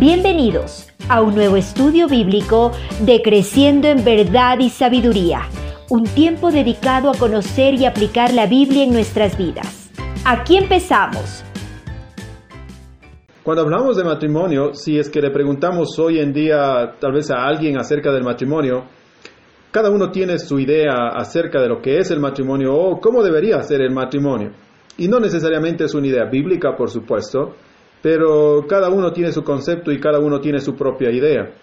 Bienvenidos a un nuevo estudio bíblico de Creciendo en Verdad y Sabiduría, un tiempo dedicado a conocer y aplicar la Biblia en nuestras vidas. Aquí empezamos. Cuando hablamos de matrimonio, si es que le preguntamos hoy en día tal vez a alguien acerca del matrimonio, cada uno tiene su idea acerca de lo que es el matrimonio o cómo debería ser el matrimonio. Y no necesariamente es una idea bíblica, por supuesto, pero cada uno tiene su concepto y cada uno tiene su propia idea.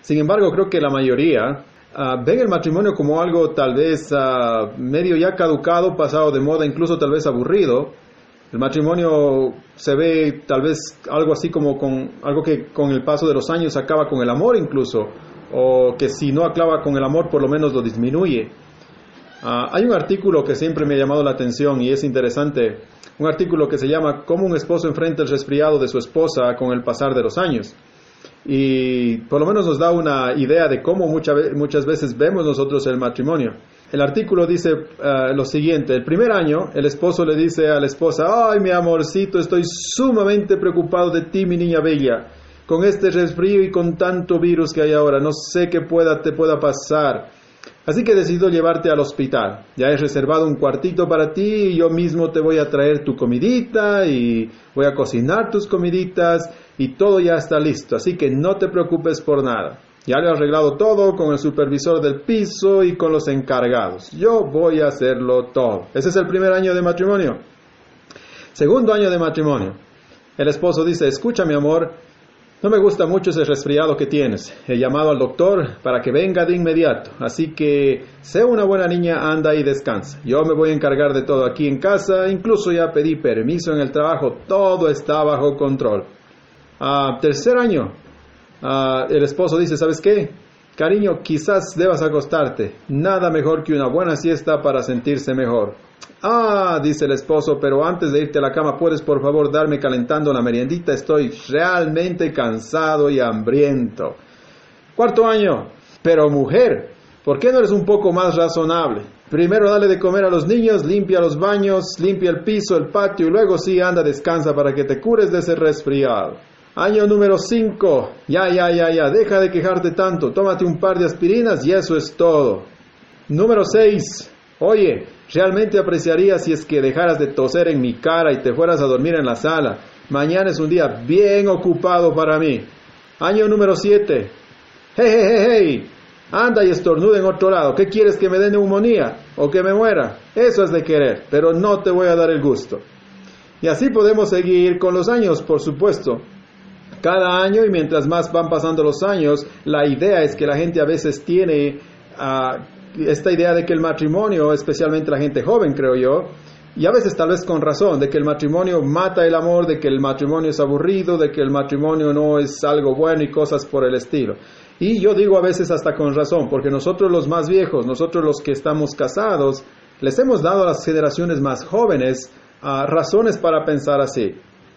Sin embargo, creo que la mayoría uh, ven el matrimonio como algo tal vez uh, medio ya caducado, pasado de moda, incluso tal vez aburrido. El matrimonio se ve tal vez algo así como con algo que con el paso de los años acaba con el amor incluso, o que si no acaba con el amor por lo menos lo disminuye. Uh, hay un artículo que siempre me ha llamado la atención y es interesante un artículo que se llama Cómo un esposo enfrenta el resfriado de su esposa con el pasar de los años. Y por lo menos nos da una idea de cómo muchas veces vemos nosotros el matrimonio. El artículo dice uh, lo siguiente, el primer año el esposo le dice a la esposa, ay mi amorcito, estoy sumamente preocupado de ti, mi niña bella, con este resfrío y con tanto virus que hay ahora, no sé qué pueda, te pueda pasar. Así que decido llevarte al hospital. Ya he reservado un cuartito para ti y yo mismo te voy a traer tu comidita y voy a cocinar tus comiditas y todo ya está listo. Así que no te preocupes por nada. Ya le he arreglado todo con el supervisor del piso y con los encargados. Yo voy a hacerlo todo. Ese es el primer año de matrimonio. Segundo año de matrimonio. El esposo dice, escucha mi amor, no me gusta mucho ese resfriado que tienes. He llamado al doctor para que venga de inmediato. Así que sé una buena niña, anda y descansa. Yo me voy a encargar de todo aquí en casa. Incluso ya pedí permiso en el trabajo. Todo está bajo control. Ah, tercer año. Ah, el esposo dice, ¿sabes qué? Cariño, quizás debas acostarte. Nada mejor que una buena siesta para sentirse mejor. Ah, dice el esposo, pero antes de irte a la cama, ¿puedes por favor darme calentando la meriendita? Estoy realmente cansado y hambriento. Cuarto año. Pero mujer, ¿por qué no eres un poco más razonable? Primero dale de comer a los niños, limpia los baños, limpia el piso, el patio y luego sí anda, descansa para que te cures de ese resfriado. Año número 5. Ya, ya, ya, ya, deja de quejarte tanto. Tómate un par de aspirinas y eso es todo. Número 6. Oye, realmente apreciaría si es que dejaras de toser en mi cara y te fueras a dormir en la sala. Mañana es un día bien ocupado para mí. Año número 7. Hey, hey, hey. Anda y estornuda en otro lado. ¿Qué quieres que me dé neumonía o que me muera? Eso es de querer, pero no te voy a dar el gusto. Y así podemos seguir con los años, por supuesto. Cada año y mientras más van pasando los años, la idea es que la gente a veces tiene uh, esta idea de que el matrimonio, especialmente la gente joven, creo yo, y a veces tal vez con razón, de que el matrimonio mata el amor, de que el matrimonio es aburrido, de que el matrimonio no es algo bueno y cosas por el estilo. Y yo digo a veces hasta con razón, porque nosotros los más viejos, nosotros los que estamos casados, les hemos dado a las generaciones más jóvenes uh, razones para pensar así.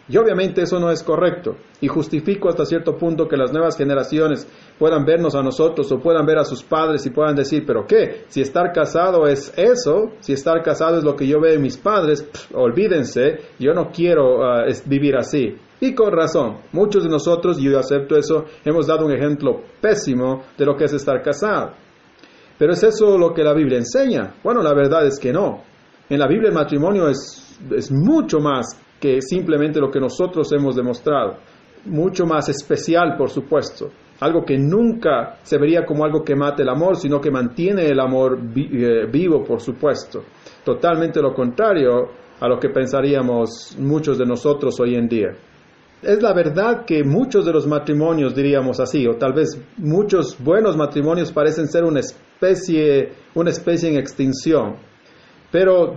Y obviamente eso no es correcto. Y justifico hasta cierto punto que las nuevas generaciones puedan vernos a nosotros o puedan ver a sus padres y puedan decir, pero ¿qué? Si estar casado es eso, si estar casado es lo que yo veo en mis padres, pff, olvídense, yo no quiero uh, vivir así. Y con razón, muchos de nosotros, y yo acepto eso, hemos dado un ejemplo pésimo de lo que es estar casado. Pero ¿es eso lo que la Biblia enseña? Bueno, la verdad es que no. En la Biblia el matrimonio es, es mucho más que simplemente lo que nosotros hemos demostrado. Mucho más especial, por supuesto. Algo que nunca se vería como algo que mate el amor, sino que mantiene el amor eh, vivo, por supuesto. Totalmente lo contrario a lo que pensaríamos muchos de nosotros hoy en día. Es la verdad que muchos de los matrimonios, diríamos así, o tal vez muchos buenos matrimonios parecen ser una especie, una especie en extinción. Pero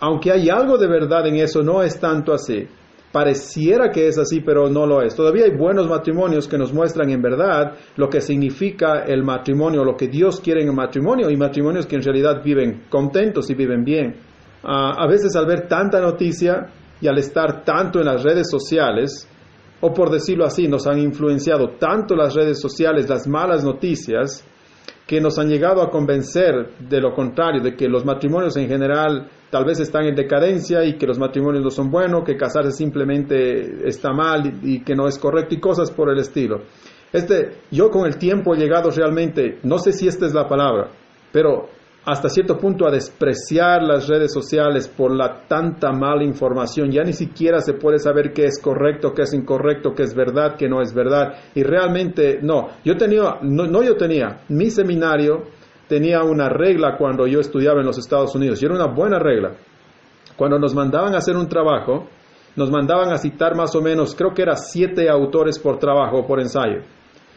aunque hay algo de verdad en eso, no es tanto así. Pareciera que es así, pero no lo es. Todavía hay buenos matrimonios que nos muestran en verdad lo que significa el matrimonio, lo que Dios quiere en el matrimonio y matrimonios que en realidad viven contentos y viven bien. Uh, a veces al ver tanta noticia y al estar tanto en las redes sociales, o por decirlo así, nos han influenciado tanto las redes sociales, las malas noticias, que nos han llegado a convencer de lo contrario, de que los matrimonios en general tal vez están en decadencia y que los matrimonios no son buenos, que casarse simplemente está mal y, que no es correcto y cosas por el estilo. Este, yo con el tiempo he llegado realmente, no sé si esta es la palabra, pero hasta cierto punto a despreciar las redes sociales por la tanta mala información. Ya ni siquiera se puede saber qué es correcto, qué es incorrecto, qué es verdad, qué no es verdad. Y realmente no. Yo tenía, no, yo tenía, mi seminario tenía una regla cuando yo estudiaba en los Estados Unidos y era una buena regla. Cuando nos mandaban a hacer un trabajo, nos mandaban a citar más o menos, creo que era siete autores por trabajo o por ensayo.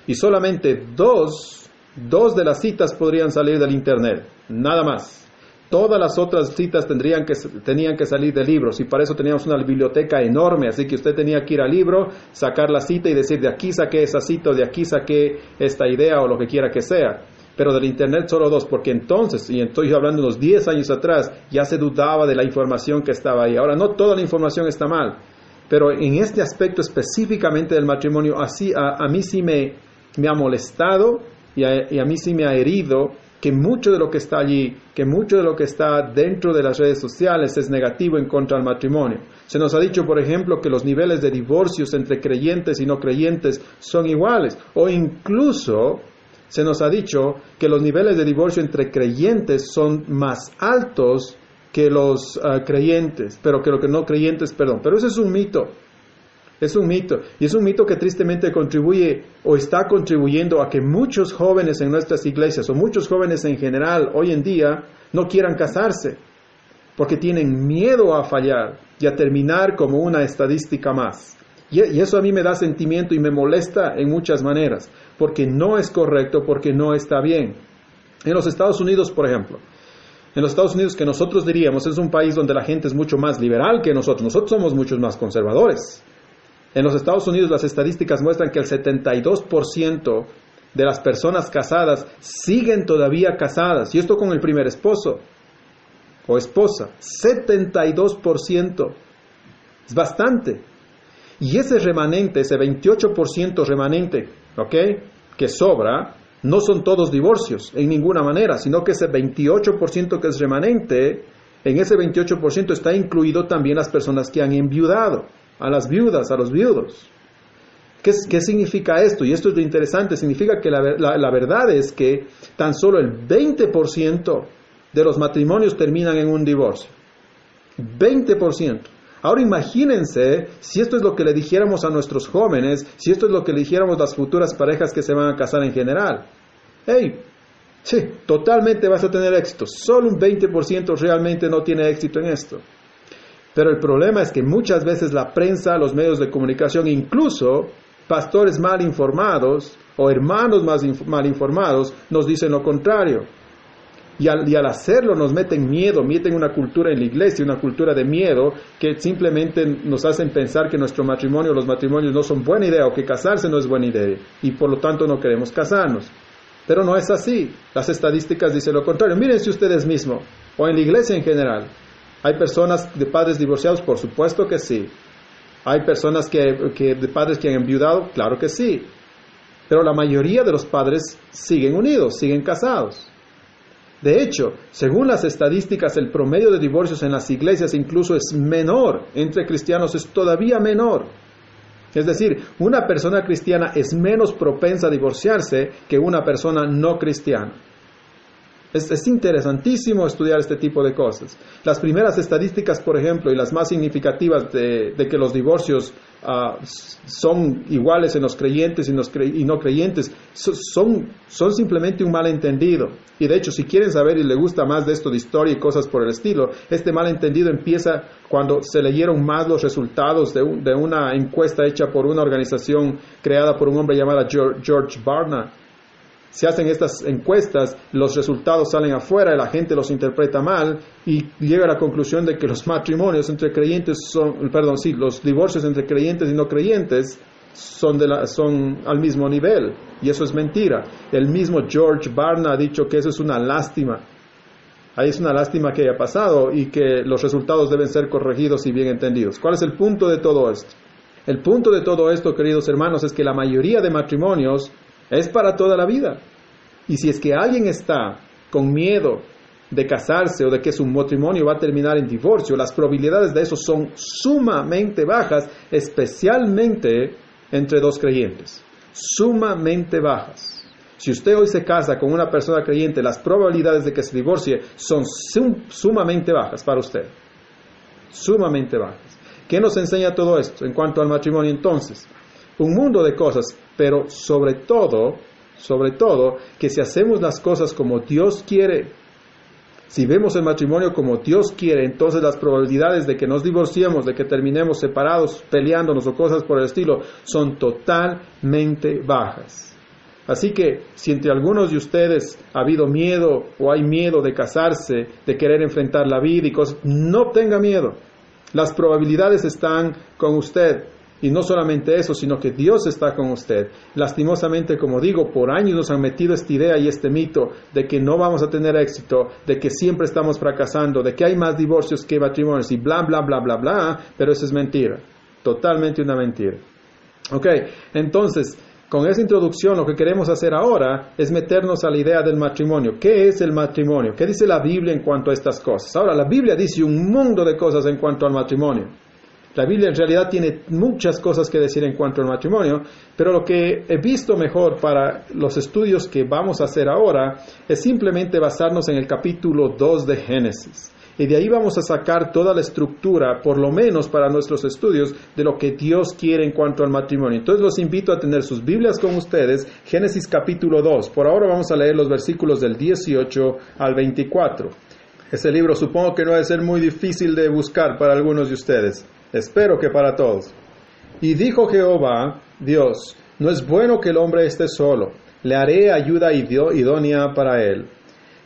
Y solamente dos Dos de las citas podrían salir del Internet, nada más. Todas las otras citas tendrían que, tenían que salir de libros y para eso teníamos una biblioteca enorme, así que usted tenía que ir al libro, sacar la cita y decir de aquí saqué esa cita o de aquí saqué esta idea o lo que quiera que sea. Pero del Internet solo dos, porque entonces, y estoy hablando unos 10 años atrás, ya se dudaba de la información que estaba ahí. Ahora, no toda la información está mal, pero en este aspecto específicamente del matrimonio, así a, mí sí me, me ha molestado y a, mí sí me ha herido que mucho de lo que está allí, que mucho de lo que está dentro de las redes sociales es negativo en contra del matrimonio. Se nos ha dicho, por ejemplo, que los niveles de divorcios entre creyentes y no creyentes son iguales, o incluso se nos ha dicho que los niveles de divorcio entre creyentes son más altos que los ah, creyentes, pero que los que no creyentes, perdón. Pero ese es un mito. Es un mito. Y es un mito que tristemente contribuye o está contribuyendo a que muchos jóvenes en nuestras iglesias o muchos jóvenes en general hoy en día no quieran casarse porque tienen miedo a fallar y a terminar como una estadística más. Y, eso a mí me da sentimiento y me molesta en muchas maneras, porque no es correcto, porque no está bien. En los Estados Unidos, por ejemplo, en los Estados Unidos que nosotros diríamos es un país donde la gente es mucho más liberal que nosotros, nosotros somos muchos más conservadores. En los Estados Unidos las estadísticas muestran que el 72% de las personas casadas siguen todavía casadas, y esto con el primer esposo o esposa, 72%. Es bastante. Y ese remanente, ese 28% remanente, ¿ok? Que sobra, no son todos divorcios en ninguna manera, sino que ese 28% que es remanente, en ese 28% está incluido también las personas que han enviudado a las viudas, a los viudos. ¿Qué, ¿Qué, significa esto? Y esto es lo interesante, significa que la, la, verdad es que tan solo el 20% de los matrimonios terminan en un divorcio. 20%. Ahora imagínense si esto es lo que le dijéramos a nuestros jóvenes, si esto es lo que le dijéramos a las futuras parejas que se van a casar en general. Hey, sí, totalmente vas a tener éxito. Solo un 20% realmente no tiene éxito en esto. Pero el problema es que muchas veces la prensa, los medios de comunicación, incluso pastores mal informados o hermanos más mal informados, nos dicen lo contrario. Y al, hacerlo nos meten miedo, meten una cultura en la iglesia, una cultura de miedo que simplemente nos hacen pensar que nuestro matrimonio, los matrimonios no son buena idea o que casarse no es buena idea y por lo tanto no queremos casarnos. Pero no es así. Las estadísticas dicen lo contrario. Mírense ustedes mismos o en la iglesia en general. ¿Hay personas de padres divorciados? Por supuesto que sí. ¿Hay personas que, de padres que han enviudado? Claro que sí. Pero la mayoría de los padres siguen unidos, siguen casados. De hecho, según las estadísticas, el promedio de divorcios en las iglesias incluso es menor. Entre cristianos es todavía menor. Es decir, una persona cristiana es menos propensa a divorciarse que una persona no cristiana. Es, interesantísimo estudiar este tipo de cosas. Las primeras estadísticas, por ejemplo, y las más significativas de, que los divorcios ah, son iguales en los creyentes y, los y no creyentes, son, son simplemente un malentendido. Y de hecho, si quieren saber y les gusta más de esto de historia y cosas por el estilo, este malentendido empieza cuando se leyeron más los resultados de, de una encuesta hecha por una organización creada por un hombre llamado George Barna se hacen estas encuestas, los resultados salen afuera, la gente los interpreta mal y llega a la conclusión de que los matrimonios entre creyentes son, perdón, sí, los divorcios entre creyentes y no creyentes son, de la, son al mismo nivel. Y eso es mentira. El mismo George Barna ha dicho que eso es una lástima. Ahí es una lástima que haya pasado y que los resultados deben ser corregidos y bien entendidos. ¿Cuál es el punto de todo esto? El punto de todo esto, queridos hermanos, es que la mayoría de matrimonios es para toda la vida. Y si es que alguien está con miedo de casarse o de que su matrimonio va a terminar en divorcio, las probabilidades de eso son sumamente bajas, especialmente entre dos creyentes. Sumamente bajas. Si usted hoy se casa con una persona creyente, las probabilidades de que se divorcie son sumamente bajas para usted. Sumamente bajas. ¿Qué nos enseña todo esto en cuanto al matrimonio entonces? Un mundo de cosas, pero sobre todo, sobre todo, que si hacemos las cosas como Dios quiere, si vemos el matrimonio como Dios quiere, entonces las probabilidades de que nos divorciemos, de que terminemos separados, peleándonos o cosas por el estilo, son totalmente bajas. Así que si entre algunos de ustedes ha habido miedo o hay miedo de casarse, de querer enfrentar la vida y cosas, no tenga miedo. Las probabilidades están con usted. Y no solamente eso, sino que Dios está con usted. Lastimosamente, como digo, por años nos han metido esta idea y este mito de que no vamos a tener éxito, de que siempre estamos fracasando, de que hay más divorcios que matrimonios y bla, bla, bla, bla, bla, pero eso es mentira. Totalmente una mentira. Ok, entonces, con esa introducción lo que queremos hacer ahora es meternos a la idea del matrimonio. ¿Qué es el matrimonio? ¿Qué dice la Biblia en cuanto a estas cosas? Ahora, la Biblia dice un mundo de cosas en cuanto al matrimonio. La Biblia en realidad tiene muchas cosas que decir en cuanto al matrimonio, pero lo que he visto mejor para los estudios que vamos a hacer ahora es simplemente basarnos en el capítulo 2 de Génesis. Y de ahí vamos a sacar toda la estructura, por lo menos para nuestros estudios, de lo que Dios quiere en cuanto al matrimonio. Entonces los invito a tener sus Biblias con ustedes, Génesis capítulo 2. Por ahora vamos a leer los versículos del 18 al 24. Ese libro supongo que no debe ser muy difícil de buscar para algunos de ustedes. Espero que para todos. Y dijo Jehová, Dios, no es bueno que el hombre esté solo, le haré ayuda idónea para él.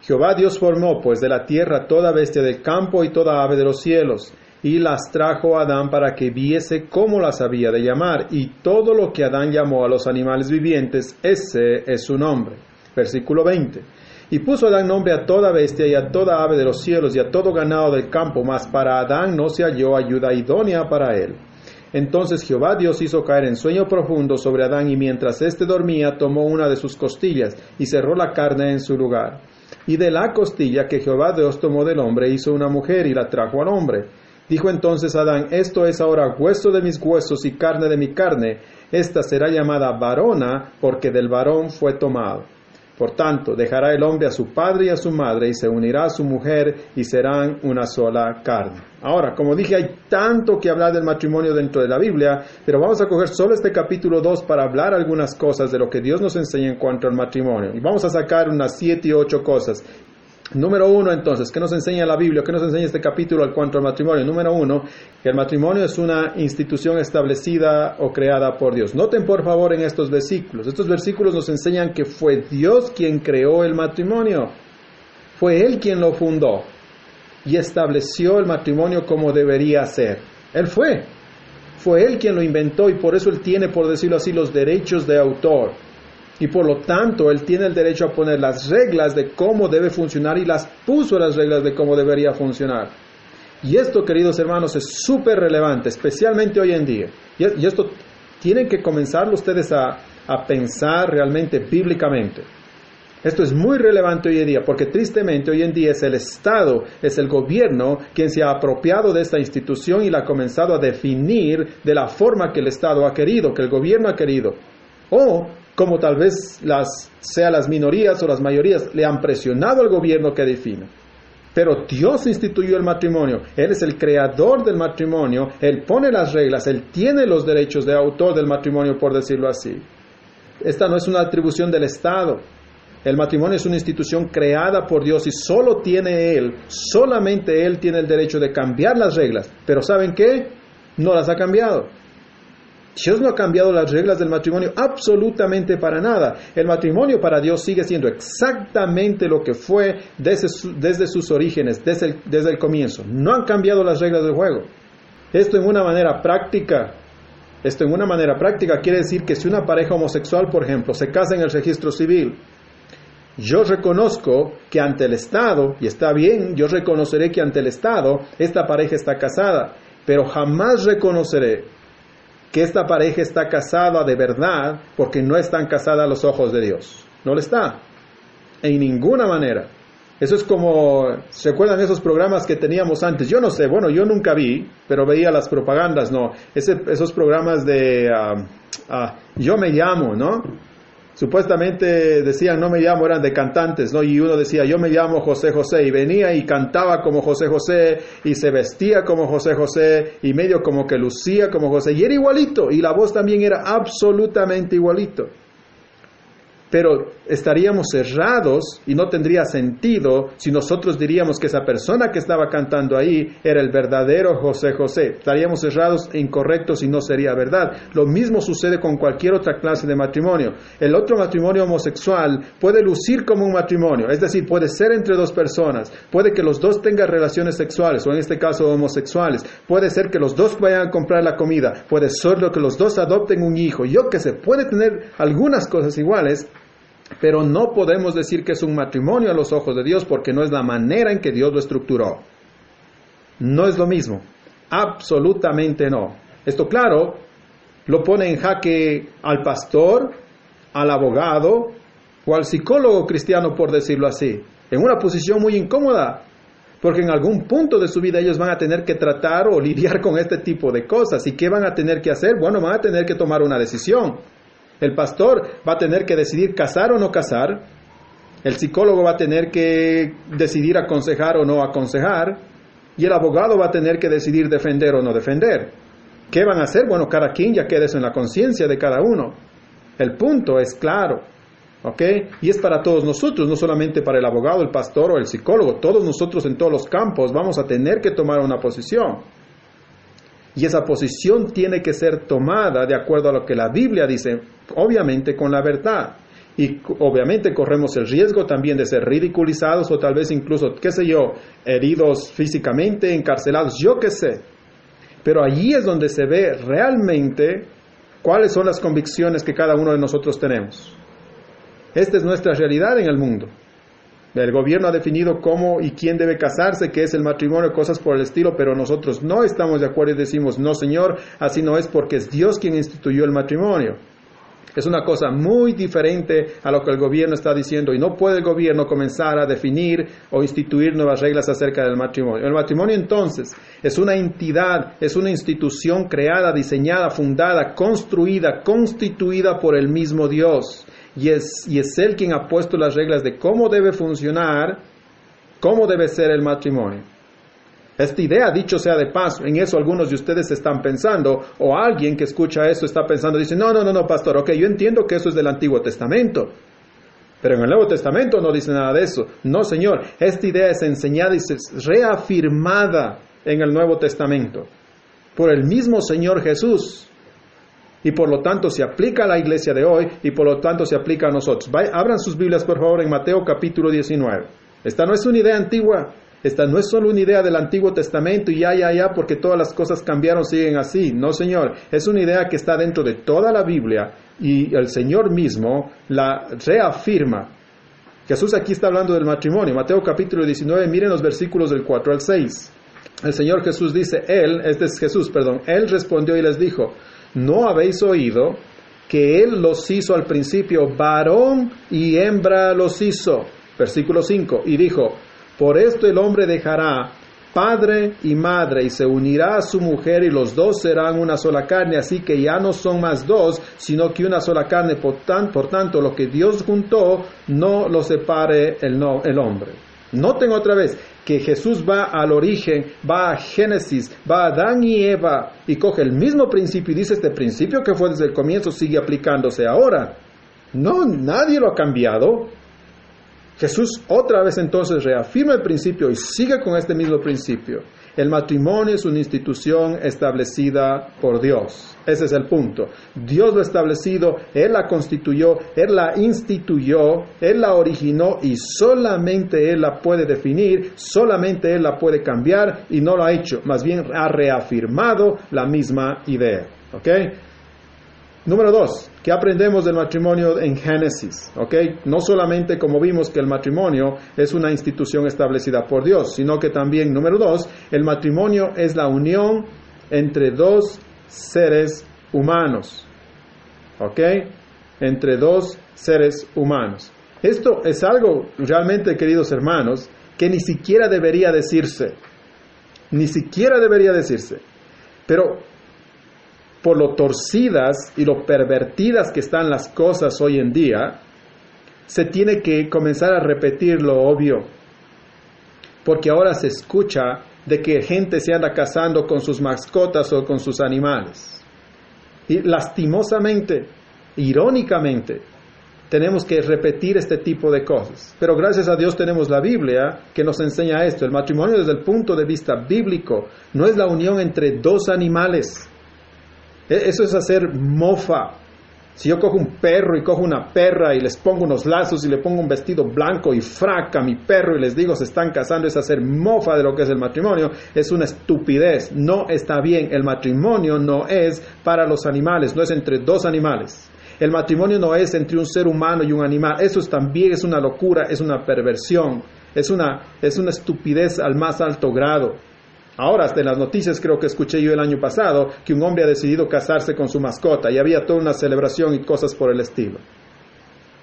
Jehová Dios formó pues de la tierra toda bestia del campo y toda ave de los cielos, y las trajo a Adán para que viese cómo las había de llamar, y todo lo que Adán llamó a los animales vivientes, ese es su nombre. Versículo 20. Y puso Adán nombre a toda bestia y a toda ave de los cielos y a todo ganado del campo, mas para Adán no se halló ayuda idónea para él. Entonces Jehová Dios hizo caer en sueño profundo sobre Adán y mientras éste dormía tomó una de sus costillas y cerró la carne en su lugar. Y de la costilla que Jehová Dios tomó del hombre hizo una mujer y la trajo al hombre. Dijo entonces Adán, esto es ahora hueso de mis huesos y carne de mi carne, esta será llamada varona porque del varón fue tomado. Por tanto, dejará el hombre a su padre y a su madre y se unirá a su mujer y serán una sola carne. Ahora, como dije, hay tanto que hablar del matrimonio dentro de la Biblia, pero vamos a coger solo este capítulo 2 para hablar algunas cosas de lo que Dios nos enseña en cuanto al matrimonio. Y vamos a sacar unas siete y ocho cosas. Número uno, entonces, ¿qué nos enseña la Biblia? ¿Qué nos enseña este capítulo al cuanto al matrimonio? Número uno, que el matrimonio es una institución establecida o creada por Dios. Noten por favor en estos versículos. Estos versículos nos enseñan que fue Dios quien creó el matrimonio. Fue Él quien lo fundó y estableció el matrimonio como debería ser. Él fue. Fue Él quien lo inventó y por eso Él tiene, por decirlo así, los derechos de autor y por lo tanto él tiene el derecho a poner las reglas de cómo debe funcionar y las puso las reglas de cómo debería funcionar. Y esto, queridos hermanos, es súper relevante, especialmente hoy en día. Y, esto tienen que comenzar ustedes a, a pensar realmente bíblicamente. Esto es muy relevante hoy en día porque tristemente hoy en día es el Estado, es el gobierno quien se ha apropiado de esta institución y la ha comenzado a definir de la forma que el Estado ha querido, que el gobierno ha querido. O como tal vez las, sea las minorías o las mayorías, le han presionado al gobierno que defina. Pero Dios instituyó el matrimonio, Él es el creador del matrimonio, Él pone las reglas, Él tiene los derechos de autor del matrimonio, por decirlo así. Esta no es una atribución del Estado. El matrimonio es una institución creada por Dios y solo tiene Él, solamente Él tiene el derecho de cambiar las reglas. Pero ¿saben qué? No las ha cambiado. Dios no ha cambiado las reglas del matrimonio absolutamente para nada. El matrimonio para Dios sigue siendo exactamente lo que fue desde, sus orígenes, desde el, desde el comienzo. No han cambiado las reglas del juego. Esto en una manera práctica, esto en una manera práctica quiere decir que si una pareja homosexual, por ejemplo, se casa en el registro civil, yo reconozco que ante el Estado, y está bien, yo reconoceré que ante el Estado esta pareja está casada, pero jamás reconoceré que esta pareja está casada de verdad porque no están casada a los ojos de Dios. No lo está. En ninguna manera. Eso es como, ¿se acuerdan esos programas que teníamos antes? Yo no sé, bueno, yo nunca vi, pero veía las propagandas, ¿no? esos programas de ah, ah, Yo me llamo, ¿no? Supuestamente decían, no me llamo, eran de cantantes, ¿no? Y uno decía, yo me llamo José José, y venía y cantaba como José José, y se vestía como José José, y medio como que lucía como José, y era igualito, y la voz también era absolutamente igualito pero estaríamos cerrados y no tendría sentido si nosotros diríamos que esa persona que estaba cantando ahí era el verdadero José José. Estaríamos cerrados e incorrectos y no sería verdad. Lo mismo sucede con cualquier otra clase de matrimonio. El otro matrimonio homosexual puede lucir como un matrimonio, es decir, puede ser entre dos personas, puede que los dos tengan relaciones sexuales o en este caso homosexuales, puede ser que los dos vayan a comprar la comida, puede ser que los dos adopten un hijo, yo que sé, puede tener algunas cosas iguales, pero no podemos decir que es un matrimonio a los ojos de Dios porque no es la manera en que Dios lo estructuró. No es lo mismo. Absolutamente no. Esto claro, lo pone en jaque al pastor, al abogado o al psicólogo cristiano, por decirlo así, en una posición muy incómoda, porque en algún punto de su vida ellos van a tener que tratar o lidiar con este tipo de cosas. ¿Y qué van a tener que hacer? Bueno, van a tener que tomar una decisión. El pastor va a tener que decidir casar o no casar. El psicólogo va a tener que decidir aconsejar o no aconsejar. Y el abogado va a tener que decidir defender o no defender. ¿Qué van a hacer? Bueno, cada quien ya queda eso en la conciencia de cada uno. El punto es claro. ¿Ok? Y es para todos nosotros, no solamente para el abogado, el pastor o el psicólogo. Todos nosotros en todos los campos vamos a tener que tomar una posición. Y esa posición tiene que ser tomada de acuerdo a lo que la Biblia dice, obviamente con la verdad. Y obviamente corremos el riesgo también de ser ridiculizados o tal vez incluso, qué sé yo, heridos físicamente, encarcelados, yo qué sé. Pero allí es donde se ve realmente cuáles son las convicciones que cada uno de nosotros tenemos. Esta es nuestra realidad en el mundo. El gobierno ha definido cómo y quién debe casarse, qué es el matrimonio, cosas por el estilo, pero nosotros no estamos de acuerdo y decimos, no Señor, así no es porque es Dios quien instituyó el matrimonio. Es una cosa muy diferente a lo que el gobierno está diciendo y no puede el gobierno comenzar a definir o instituir nuevas reglas acerca del matrimonio. El matrimonio entonces es una entidad, es una institución creada, diseñada, fundada, construida, constituida por el mismo Dios y es, y es Él quien ha puesto las reglas de cómo debe funcionar, cómo debe ser el matrimonio. Esta idea, dicho sea de paso, en eso algunos de ustedes están pensando, o alguien que escucha eso está pensando, dice, no, no, no, no, pastor, ok, yo entiendo que eso es del Antiguo Testamento, pero en el Nuevo Testamento no dice nada de eso. No, Señor, esta idea es enseñada y es reafirmada en el Nuevo Testamento por el mismo Señor Jesús y por lo tanto se aplica a la iglesia de hoy y por lo tanto se aplica a nosotros. abran sus Biblias por favor en Mateo capítulo 19. Esta no es una idea antigua, esta no es solo una idea del Antiguo Testamento y ya, ya, ya, porque todas las cosas cambiaron, siguen así. No, Señor, es una idea que está dentro de toda la Biblia y el Señor mismo la reafirma. Jesús aquí está hablando del matrimonio. Mateo capítulo 19, miren los versículos del 4 al 6. El Señor Jesús dice, Él, este es Jesús, perdón, Él respondió y les dijo, ¿no habéis oído que Él los hizo al principio, varón y hembra los hizo? Versículo 5, y dijo, por esto el hombre dejará padre y madre y se unirá a su mujer y los dos serán una sola carne, así que ya no son más dos, sino que una sola carne, por, tanto lo que Dios juntó no lo separe el, no, el hombre. Noten otra vez que Jesús va al origen, va a Génesis, va a Adán y Eva y coge el mismo principio y dice este principio que fue desde el comienzo sigue aplicándose ahora. No, nadie lo ha cambiado. Jesús otra vez entonces reafirma el principio y sigue con este mismo principio. El matrimonio es una institución establecida por Dios. Ese es el punto. Dios lo ha establecido, Él la constituyó, Él la instituyó, Él la originó y solamente Él la puede definir, solamente Él la puede cambiar y no lo ha hecho. Más bien ha reafirmado la misma idea. ¿Ok? Número dos, ¿qué aprendemos del matrimonio en Génesis? No solamente como vimos que el matrimonio es una institución establecida por Dios, sino que también, número dos, el matrimonio es la unión entre dos seres humanos. ¿Ok? Entre dos seres humanos. Esto es algo realmente, queridos hermanos, que ni siquiera debería decirse. Ni siquiera debería decirse. Pero por lo torcidas y lo pervertidas que están las cosas hoy en día, se tiene que comenzar a repetir lo obvio. Porque ahora se escucha de que gente se anda casando con sus mascotas o con sus animales. Y lastimosamente, irónicamente, tenemos que repetir este tipo de cosas. Pero gracias a Dios tenemos la Biblia que nos enseña esto. El matrimonio desde el punto de vista bíblico no es la unión entre dos animales. E-, eso es hacer mofa. Si yo cojo un perro y cojo una perra y les pongo unos lazos y le pongo un vestido blanco y fraca a mi perro y les digo se están casando, es hacer mofa de lo que es el matrimonio, es una estupidez. No está bien. El matrimonio no es para los animales, no es entre dos animales. El matrimonio no es entre un ser humano y un animal. Eso también es una locura, es una perversión, es una, es una estupidez al más alto grado. Ahora, hasta en las noticias creo que escuché yo el año pasado que un hombre ha decidido casarse con su mascota y había toda una celebración y cosas por el estilo.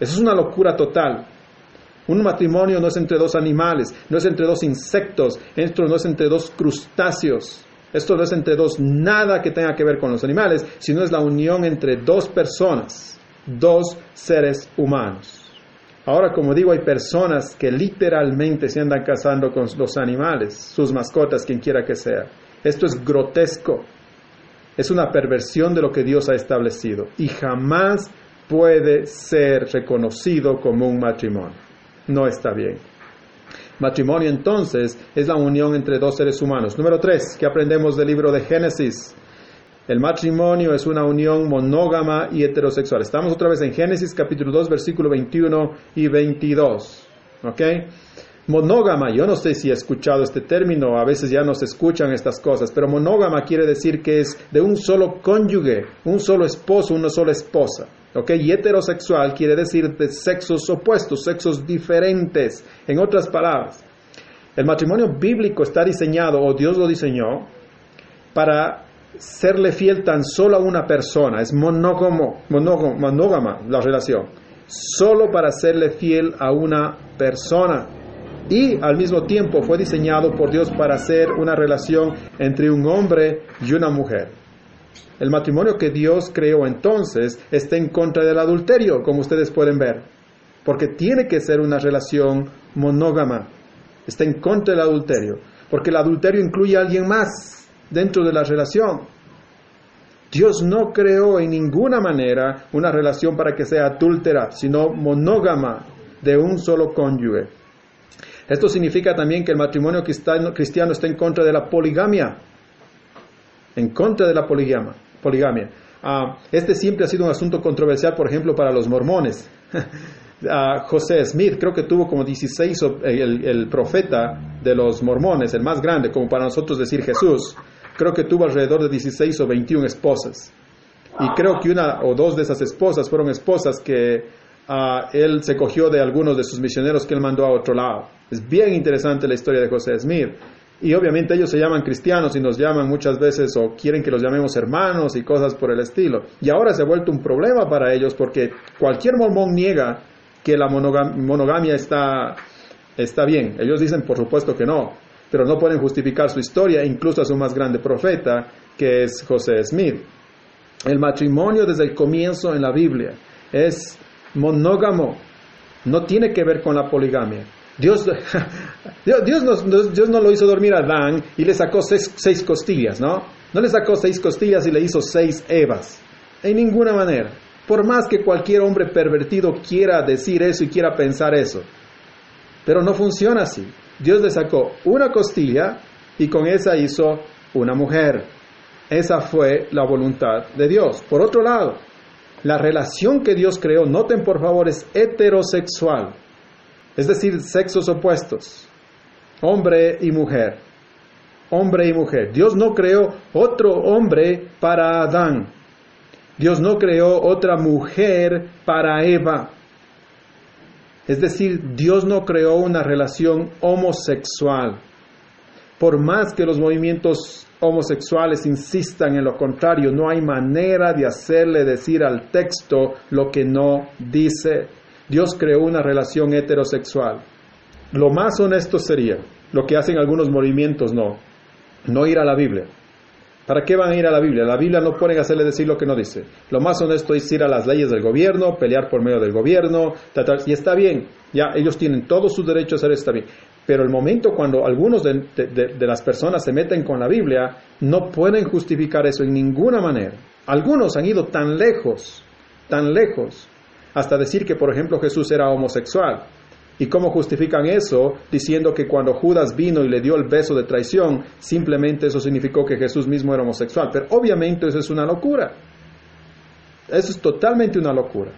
Eso es una locura total. Un matrimonio no es entre dos animales, no es entre dos insectos, esto no es entre dos crustáceos. Esto no es entre dos, nada que tenga que ver con los animales, sino es la unión entre dos personas, dos seres humanos. Ahora, como digo, hay personas que literalmente se andan casando con los animales, sus mascotas, quien quiera que sea. Esto es grotesco. Es una perversión de lo que Dios ha establecido y jamás puede ser reconocido como un matrimonio. No está bien. Matrimonio entonces es la unión entre dos seres humanos. Número tres, que aprendemos del libro de Génesis. El matrimonio es una unión monógama y heterosexual. Estamos otra vez en Génesis capítulo 2, versículo 21 y 22. ¿Ok? Monógama, yo no sé si he escuchado este término, a veces ya no se escuchan estas cosas, pero monógama quiere decir que es de un solo cónyuge, un solo esposo, una sola esposa. ¿ok? Y heterosexual quiere decir de sexos opuestos, sexos diferentes. En otras palabras, el matrimonio bíblico está diseñado, o Dios lo diseñó, para serle fiel tan solo a una persona. Es monógamo, monógama la relación. Solo para serle fiel a una persona. Y al mismo tiempo fue diseñado por Dios para ser una relación entre un hombre y una mujer. El matrimonio que Dios creó entonces está en contra del adulterio, como ustedes pueden ver, porque tiene que ser una relación monógama. Está en contra del adulterio, porque el adulterio incluye a alguien más dentro de la relación. Dios no creó en ninguna manera una relación para que sea adúltera, sino monógama de un solo cónyuge. Esto significa también que el matrimonio cristiano está en contra de la poligamia en contra de la poligamia. Ah, este siempre ha sido un asunto controversial, por ejemplo, para los mormones. Ah, José Smith creo que tuvo como 16, el, el, profeta de los mormones, el más grande, como para nosotros decir Jesús, creo que tuvo alrededor de 16 o 21 esposas. Y creo que una o dos de esas esposas fueron esposas que ah, él se cogió de algunos de sus misioneros que él mandó a otro lado. Es bien interesante la historia de José Smith. Y obviamente ellos se llaman cristianos y nos llaman muchas veces o quieren que los llamemos hermanos y cosas por el estilo. Y ahora se ha vuelto un problema para ellos porque cualquier mormón niega que la monogamia está, está bien. Ellos dicen por supuesto que no, pero no pueden justificar su historia, incluso a su más grande profeta, que es José Smith. El matrimonio desde el comienzo en la Biblia es monógamo, no tiene que ver con la poligamia. Dios, Dios, no, lo hizo dormir a Adán y le sacó seis, costillas, ¿no? No le sacó seis costillas y le hizo seis Evas. En ninguna manera. Por más que cualquier hombre pervertido quiera decir eso y quiera pensar eso. Pero no funciona así. Dios le sacó una costilla y con esa hizo una mujer. Esa fue la voluntad de Dios. Por otro lado, la relación que Dios creó, noten por favor, es heterosexual es decir, sexos opuestos, hombre y mujer, hombre y mujer. Dios no creó otro hombre para Adán, Dios no creó otra mujer para Eva. Es decir, Dios no creó una relación homosexual. Por más que los movimientos homosexuales insistan en lo contrario, no hay manera de hacerle decir al texto lo que no dice. Dios creó una relación heterosexual. Lo más honesto sería, lo que hacen algunos movimientos, no, no ir a la Biblia. ¿Para qué van a ir a la Biblia? La Biblia no pueden hacerle decir lo que no dice. Lo más honesto es ir a las leyes del gobierno, pelear por medio del gobierno, y está bien, ya ellos tienen todos sus derechos a hacer está bien. Pero el momento cuando algunos de, de las personas se meten con la Biblia, no pueden justificar eso en ninguna manera. Algunos han ido tan lejos, tan lejos, hasta decir que, por ejemplo, Jesús era homosexual. ¿Y cómo justifican eso? Diciendo que cuando Judas vino y le dio el beso de traición, simplemente eso significó que Jesús mismo era homosexual. Pero obviamente eso es una locura. Eso es totalmente una locura.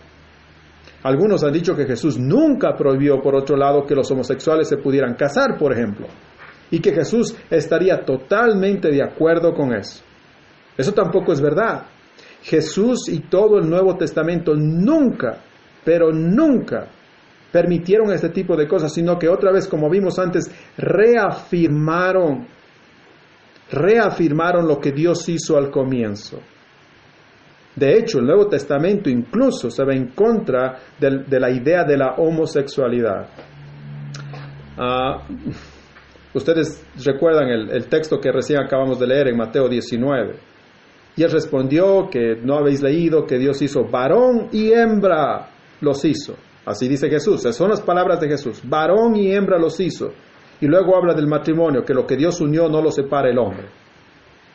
Algunos han dicho que Jesús nunca prohibió, por otro lado, que los homosexuales se pudieran casar, por ejemplo. Y que Jesús estaría totalmente de acuerdo con eso. Eso tampoco es verdad. Jesús y todo el Nuevo Testamento nunca, pero nunca permitieron este tipo de cosas, sino que otra vez, como vimos antes, reafirmaron, reafirmaron lo que Dios hizo al comienzo. De hecho, el Nuevo Testamento incluso se ve en contra de, la idea de la homosexualidad. Ah, ustedes recuerdan el, el texto que recién acabamos de leer en Mateo 19. Y él respondió que no habéis leído que Dios hizo varón y hembra los hizo. Así dice Jesús, esas son las palabras de Jesús. Varón y hembra los hizo. Y luego habla del matrimonio, que lo que Dios unió no lo separa el hombre.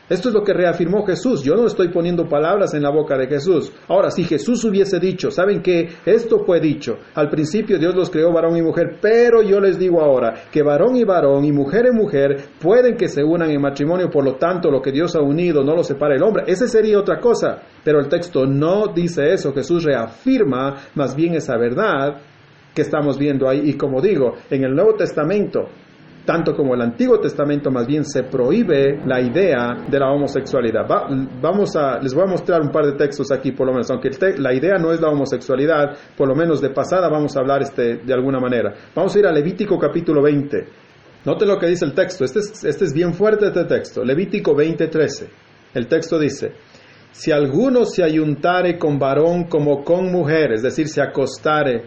Esto es lo que reafirmó Jesús. Yo no estoy poniendo palabras en la boca de Jesús. Ahora, si Jesús hubiese dicho, ¿saben qué? Esto fue dicho. Al principio Dios los creó varón y mujer, pero yo les digo ahora que varón y varón y mujer y mujer pueden que se unan en matrimonio, por lo tanto lo que Dios ha unido no lo separa el hombre. Ese sería otra cosa. Pero el texto no dice eso. Jesús reafirma más bien esa verdad que estamos viendo ahí. Y como digo, en el Nuevo Testamento tanto como el Antiguo Testamento más bien se prohíbe la idea de la homosexualidad. vamos a, les voy a mostrar un par de textos aquí por lo menos, aunque la idea no es la homosexualidad, por lo menos de pasada vamos a hablar este, de alguna manera. Vamos a ir a Levítico capítulo 20. Note lo que dice el texto, este es, este es bien fuerte este texto, Levítico 20:13. El texto dice, si alguno se ayuntare con varón como con mujer, es decir, se acostare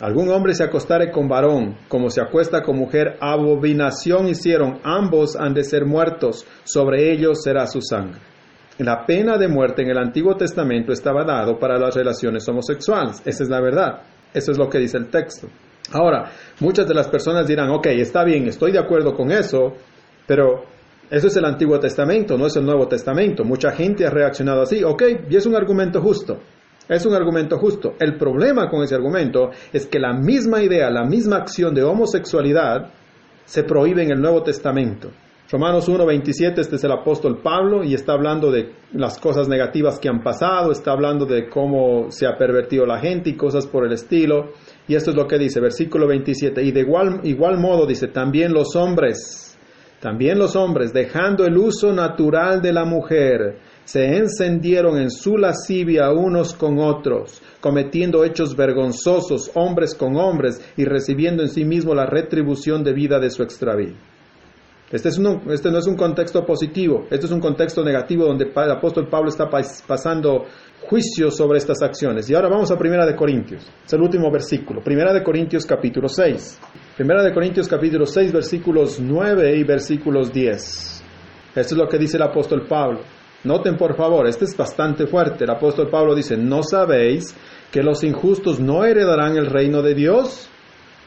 Algún hombre se acostare con varón, como se acuesta con mujer, abominación hicieron, ambos han de ser muertos, sobre ellos será su sangre. La pena de muerte en el Antiguo Testamento estaba dado para las relaciones homosexuales, esa es la verdad, eso es lo que dice el texto. Ahora, muchas de las personas dirán, ok, está bien, estoy de acuerdo con eso, pero eso es el Antiguo Testamento, no es el Nuevo Testamento. Mucha gente ha reaccionado así, ok, y es un argumento justo. Es un argumento justo. El problema con ese argumento es que la misma idea, la misma acción de homosexualidad se prohíbe en el Nuevo Testamento. Romanos 1.27, este es el apóstol Pablo y está hablando de las cosas negativas que han pasado, está hablando de cómo se ha pervertido la gente y cosas por el estilo. Y esto es lo que dice, versículo 27, y de igual, igual modo dice, también los hombres, también los hombres, dejando el uso natural de la mujer, se encendieron en su lascivia unos con otros, cometiendo hechos vergonzosos hombres con hombres y recibiendo en sí mismo la retribución debida de su extravío. Este, es este no es un contexto positivo, este es un contexto negativo donde el apóstol Pablo está pasando juicio sobre estas acciones. Y ahora vamos a Primera de Corintios, es el último versículo, Primera de Corintios capítulo 6. Primera de Corintios capítulo 6 versículos 9 y versículos 10. Esto es lo que dice el apóstol Pablo. Noten por favor, este es bastante fuerte. El apóstol Pablo dice, ¿no sabéis que los injustos no heredarán el reino de Dios?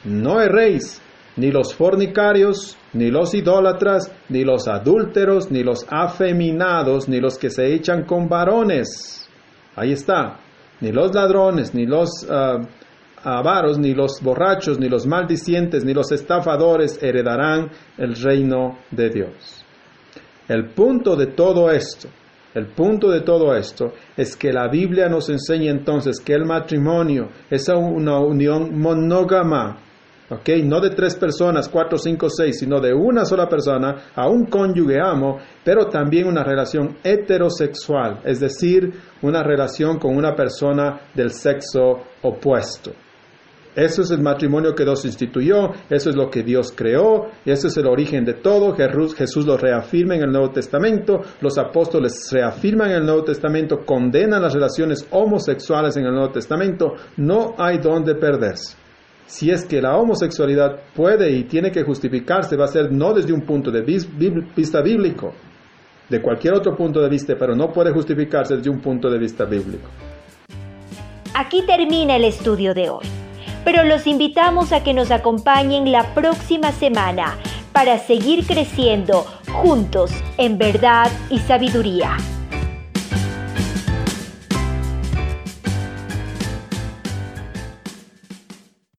No erréis, ni los fornicarios, ni los idólatras, ni los adúlteros, ni los afeminados, ni los que se echan con varones. Ahí está. Ni los ladrones, ni los uh, avaros, ni los borrachos, ni los maldicientes, ni los estafadores heredarán el reino de Dios. El punto de todo esto el punto de todo esto es que la Biblia nos enseña entonces que el matrimonio es una unión monógama. No de tres personas, cuatro, cinco, seis, sino de una sola persona, a un cónyuge amo, pero también una relación heterosexual, es decir, una relación con una persona del sexo opuesto. Eso es el matrimonio que Dios instituyó, eso es lo que Dios creó, ese es el origen de todo. Jesús, Jesús lo reafirma en el Nuevo Testamento, los apóstoles reafirman en el Nuevo Testamento, condenan las relaciones homosexuales en el Nuevo Testamento. No hay donde perderse. Si es que la homosexualidad puede y tiene que justificarse, va a ser no desde un punto de vista bíblico, de cualquier otro punto de vista, pero no puede justificarse desde un punto de vista bíblico. Aquí termina el estudio de hoy, pero los invitamos a que nos acompañen la próxima semana para seguir creciendo juntos en verdad y sabiduría.